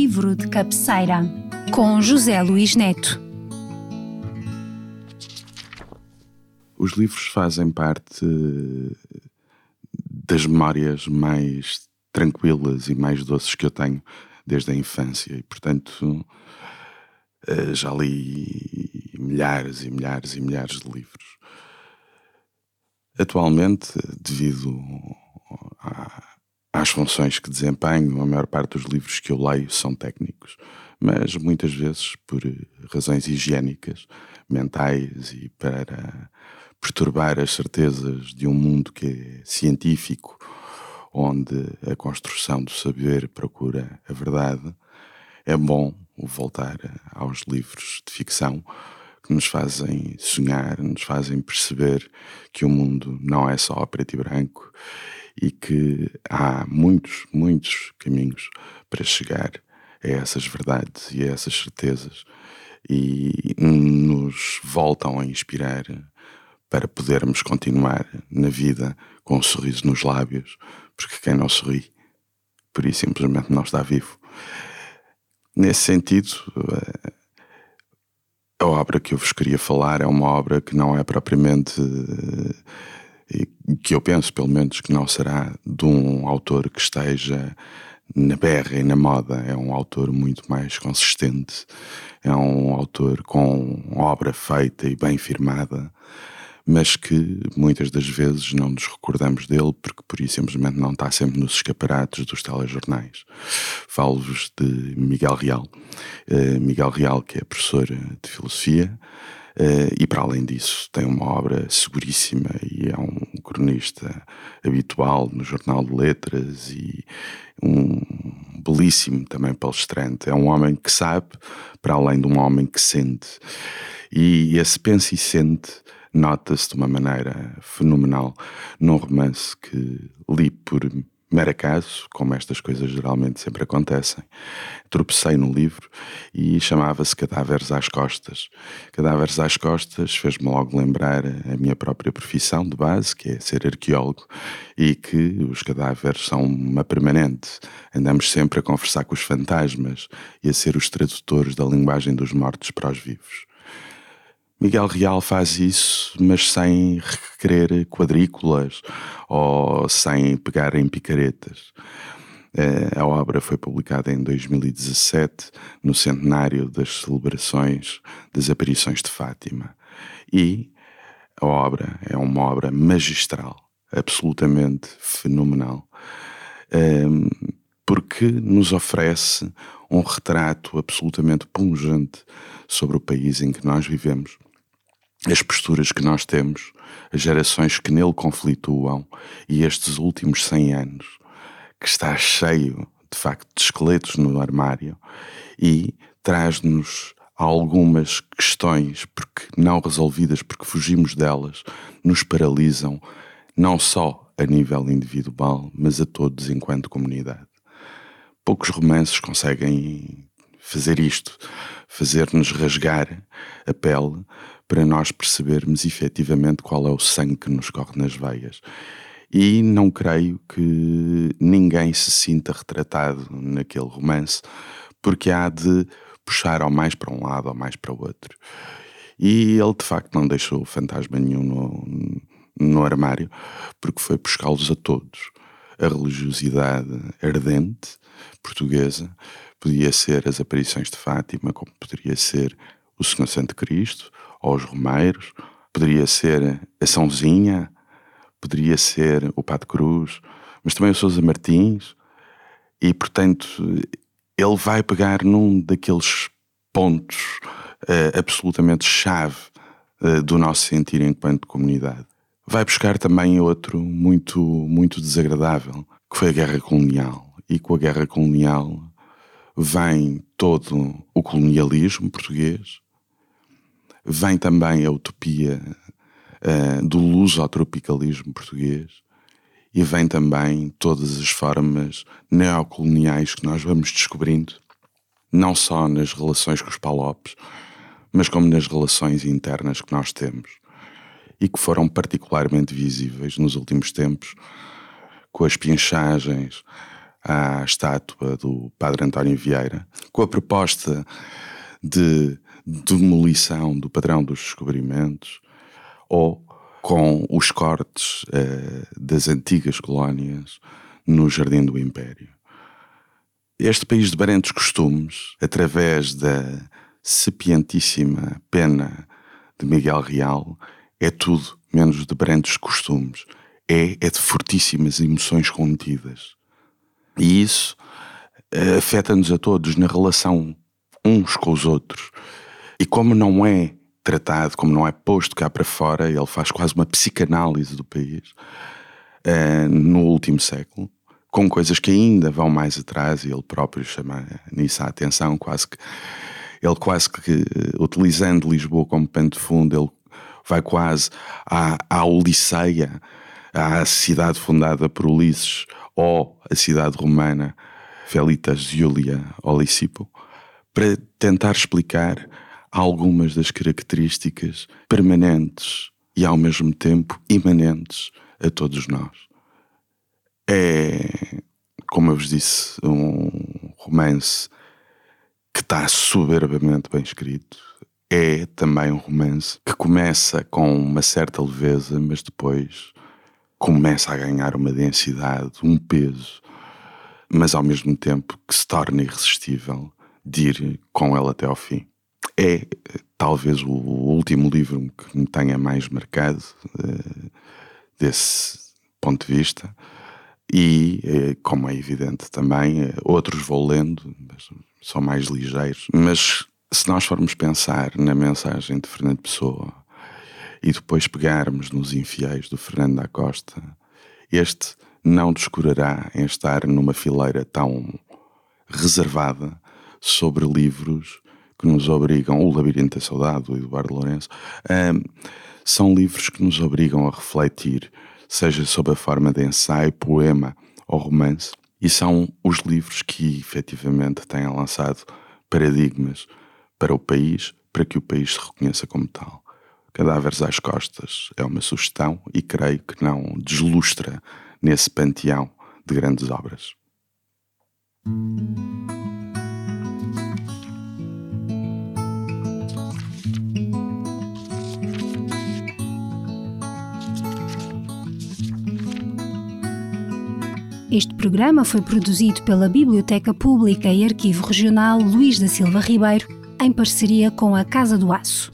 livro de cabeceira, com José Luís Neto. Os livros fazem parte das memórias mais tranquilas e mais doces que eu tenho desde a infância e, portanto, eh, já li milhares e milhares e milhares de livros. Atualmente, devido às funções que desempenho, a maior parte dos livros que eu leio são técnicos, mas muitas vezes por razões higiênicas, mentais e para perturbar as certezas de um mundo que é científico, onde a construção do saber procura a verdade, é bom voltar aos livros de ficção que nos fazem sonhar, nos fazem perceber que o mundo não é só preto e branco e que há muitos, muitos caminhos para chegar a essas verdades e a essas certezas e nos voltam a inspirar para podermos continuar na vida com um sorriso nos lábios, porque quem não sorri, por isso simplesmente não está vivo. Nesse sentido, eh, a obra que eu vos queria falar é uma obra que não é propriamente. Que eu penso, pelo menos, que não será de um autor que esteja na berra e na moda. É um autor muito mais consistente, é um autor com obra feita e bem firmada mas que muitas das vezes não nos recordamos dele porque por isso simplesmente não está sempre nos escaparates dos telejornais. Falo-vos de Miguel Real. Uh, Miguel Real, que é professor de filosofia, uh, e para além disso tem uma obra seguríssima e é um cronista habitual no Jornal de Letras e um belíssimo também palestrante. É um homem que sabe, para além de um homem que sente. E esse pensa e sente nota-se de uma maneira fenomenal num romance que li por mero acaso, como estas coisas geralmente sempre acontecem. Tropecei no livro e chamava-se Cadáveres às Costas. Cadáveres às Costas fez-me logo lembrar a minha própria profissão de base, que é ser arqueólogo, e que os cadáveres são uma permanente. Andamos sempre a conversar com os fantasmas e a ser os tradutores da linguagem dos mortos para os vivos. Miguel Real faz isso, mas sem requerer quadrículas ou sem pegar em picaretas. Eh, a obra foi publicada em 2017, no centenário das celebrações das aparições de Fátima. E a obra é uma obra magistral, absolutamente fenomenal, ehm, porque nos oferece um retrato absolutamente pungente sobre o país em que nós vivemos as posturas que nós temos, as gerações que nele conflituam e estes últimos 100 anos, que está cheio, de facto, de esqueletos no armário e traz-nos algumas questões porque não resolvidas, porque fugimos delas, nos paralisam, não só a nível individual, mas a todos enquanto comunidade. Poucos romances conseguem fazer isto, fazer-nos rasgar a pele para nós percebermos efetivamente qual é o sangue que nos corre nas veias. E não creio que ninguém se sinta retratado naquele romance, porque há de puxar ao mais para um lado ou mais para o outro. E ele de facto não deixou fantasma nenhum no, no armário, porque foi buscá-los a todos. A religiosidade ardente portuguesa podia ser as aparições de Fátima, como poderia ser o Senhor Santo Cristo, aos Romeiros, poderia ser a Sãozinha, poderia ser o Pato Cruz, mas também o Sousa Martins, e portanto ele vai pegar num daqueles pontos uh, absolutamente chave uh, do nosso sentir enquanto comunidade. Vai buscar também outro muito, muito desagradável, que foi a guerra colonial. E com a guerra colonial vem todo o colonialismo português, vem também a utopia uh, do lusotropicalismo português e vem também todas as formas neocoloniais que nós vamos descobrindo, não só nas relações com os palopes, mas como nas relações internas que nós temos e que foram particularmente visíveis nos últimos tempos com as pinchagens à estátua do Padre António Vieira, com a proposta de demolição do padrão dos descobrimentos ou com os cortes eh, das antigas colónias no Jardim do Império. Este país de barentes costumes, através da sapientíssima pena de Miguel Real, é tudo menos de barentes costumes. É, é de fortíssimas emoções contidas. E isso uh, afeta-nos a todos na relação uns com os outros. E como não é tratado, como não é posto cá para fora, ele faz quase uma psicanálise do país uh, no último século, com coisas que ainda vão mais atrás, e ele próprio chama nisso a atenção, quase que ele quase que, eh, utilizando Lisboa como pano de fundo, ele vai quase à, à Odisseia, à cidade fundada por Ulisses, ou a cidade romana Felitas Julia Olicipo, para tentar explicar algumas das características permanentes e ao mesmo tempo imanentes a todos nós. É, como eu vos disse, um romance que está soberbamente bem escrito. É também um romance que começa com uma certa leveza, mas depois começa a ganhar uma densidade, um peso, mas ao mesmo tempo que se torna irresistível de ir com ela até ao fim. É talvez o último livro que me tenha mais marcado uh, desse ponto de vista. E, eh, como é evidente também, eh, outros vou lendo, são mais ligeiros. Mas se nós formos pensar na mensagem de Fernando Pessoa e depois pegarmos nos infiéis do Fernando da Costa, este não descurará em estar numa fileira tão reservada sobre livros que nos obrigam, O Labirinto da Saudade, do Eduardo Lourenço, um, são livros que nos obrigam a refletir, seja sob a forma de ensaio, poema ou romance, e são os livros que efetivamente têm lançado paradigmas para o país, para que o país se reconheça como tal. Cadáveres às Costas é uma sugestão e creio que não deslustra nesse panteão de grandes obras. Este programa foi produzido pela Biblioteca Pública e Arquivo Regional Luís da Silva Ribeiro, em parceria com a Casa do Aço.